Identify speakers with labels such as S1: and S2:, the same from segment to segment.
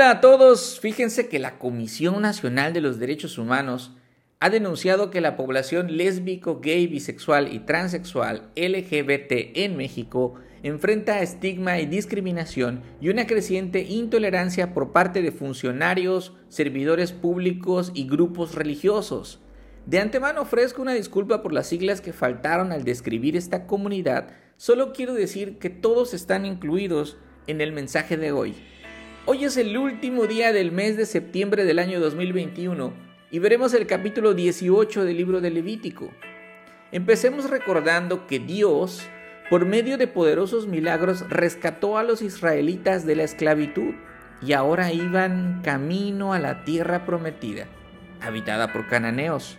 S1: Hola a todos, fíjense que la Comisión Nacional de los Derechos Humanos ha denunciado que la población lésbico, gay, bisexual y transexual LGBT en México enfrenta estigma y discriminación y una creciente intolerancia por parte de funcionarios, servidores públicos y grupos religiosos. De antemano ofrezco una disculpa por las siglas que faltaron al describir esta comunidad, solo quiero decir que todos están incluidos en el mensaje de hoy. Hoy es el último día del mes de septiembre del año 2021 y veremos el capítulo 18 del libro de Levítico. Empecemos recordando que Dios, por medio de poderosos milagros, rescató a los israelitas de la esclavitud y ahora iban camino a la tierra prometida, habitada por cananeos.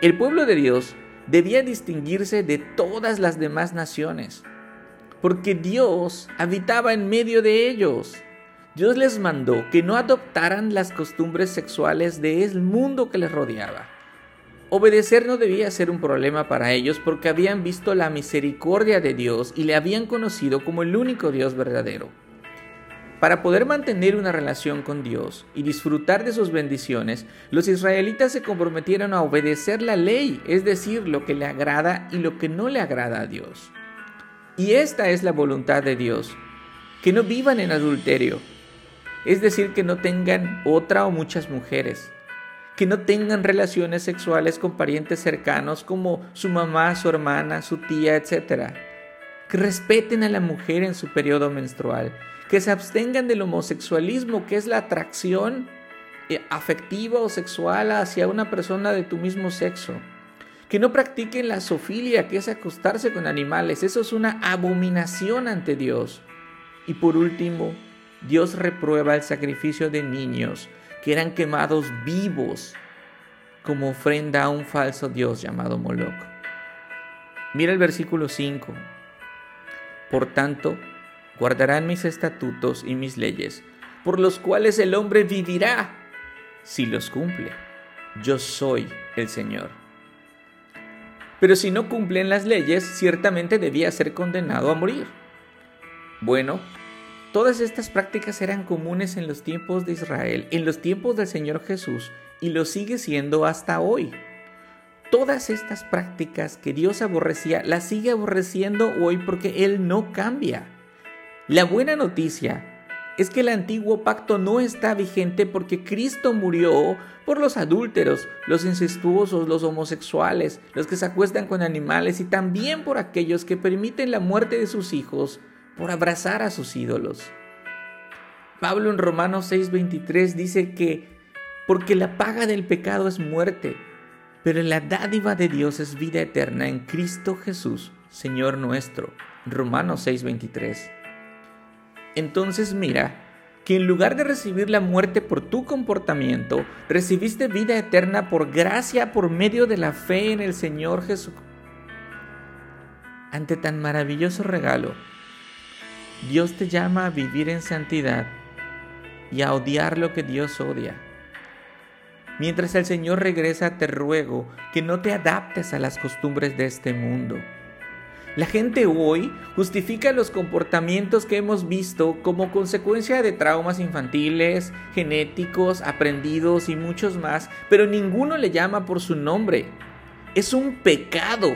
S1: El pueblo de Dios debía distinguirse de todas las demás naciones, porque Dios habitaba en medio de ellos. Dios les mandó que no adoptaran las costumbres sexuales del mundo que les rodeaba. Obedecer no debía ser un problema para ellos porque habían visto la misericordia de Dios y le habían conocido como el único Dios verdadero. Para poder mantener una relación con Dios y disfrutar de sus bendiciones, los israelitas se comprometieron a obedecer la ley, es decir, lo que le agrada y lo que no le agrada a Dios. Y esta es la voluntad de Dios, que no vivan en adulterio, es decir, que no tengan otra o muchas mujeres, que no tengan relaciones sexuales con parientes cercanos como su mamá, su hermana, su tía, etc. Que respeten a la mujer en su periodo menstrual, que se abstengan del homosexualismo, que es la atracción eh, afectiva o sexual hacia una persona de tu mismo sexo. Que no practiquen la sofilia, que es acostarse con animales. Eso es una abominación ante Dios. Y por último, Dios reprueba el sacrificio de niños que eran quemados vivos como ofrenda a un falso Dios llamado Moloch. Mira el versículo 5. Por tanto, guardarán mis estatutos y mis leyes, por los cuales el hombre vivirá si los cumple. Yo soy el Señor. Pero si no cumplen las leyes, ciertamente debía ser condenado a morir. Bueno, Todas estas prácticas eran comunes en los tiempos de Israel, en los tiempos del Señor Jesús, y lo sigue siendo hasta hoy. Todas estas prácticas que Dios aborrecía, las sigue aborreciendo hoy porque Él no cambia. La buena noticia es que el antiguo pacto no está vigente porque Cristo murió por los adúlteros, los incestuosos, los homosexuales, los que se acuestan con animales y también por aquellos que permiten la muerte de sus hijos por abrazar a sus ídolos. Pablo en Romanos 6:23 dice que porque la paga del pecado es muerte, pero la dádiva de Dios es vida eterna en Cristo Jesús, Señor nuestro. Romanos 6:23. Entonces mira que en lugar de recibir la muerte por tu comportamiento, recibiste vida eterna por gracia por medio de la fe en el Señor Jesús. Ante tan maravilloso regalo, Dios te llama a vivir en santidad y a odiar lo que Dios odia. Mientras el Señor regresa, te ruego que no te adaptes a las costumbres de este mundo. La gente hoy justifica los comportamientos que hemos visto como consecuencia de traumas infantiles, genéticos, aprendidos y muchos más, pero ninguno le llama por su nombre. Es un pecado.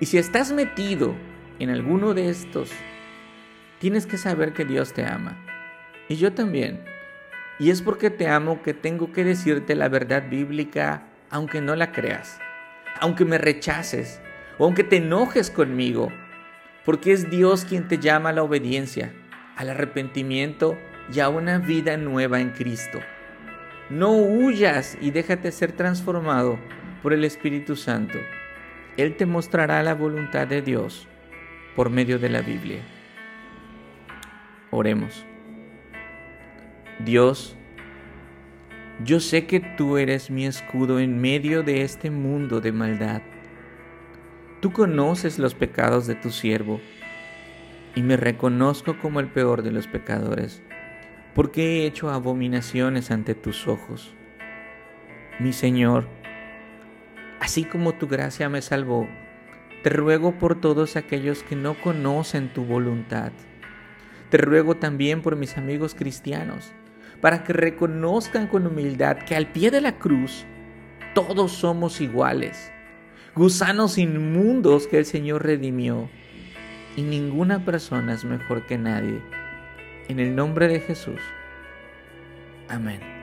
S1: Y si estás metido en alguno de estos tienes que saber que Dios te ama. Y yo también. Y es porque te amo que tengo que decirte la verdad bíblica aunque no la creas, aunque me rechaces o aunque te enojes conmigo, porque es Dios quien te llama a la obediencia, al arrepentimiento y a una vida nueva en Cristo. No huyas y déjate ser transformado por el Espíritu Santo. Él te mostrará la voluntad de Dios por medio de la Biblia. Oremos. Dios, yo sé que tú eres mi escudo en medio de este mundo de maldad. Tú conoces los pecados de tu siervo y me reconozco como el peor de los pecadores, porque he hecho abominaciones ante tus ojos. Mi Señor, así como tu gracia me salvó, te ruego por todos aquellos que no conocen tu voluntad te ruego también por mis amigos cristianos, para que reconozcan con humildad que al pie de la cruz todos somos iguales, gusanos inmundos que el Señor redimió, y ninguna persona es mejor que nadie. En el nombre de Jesús. Amén.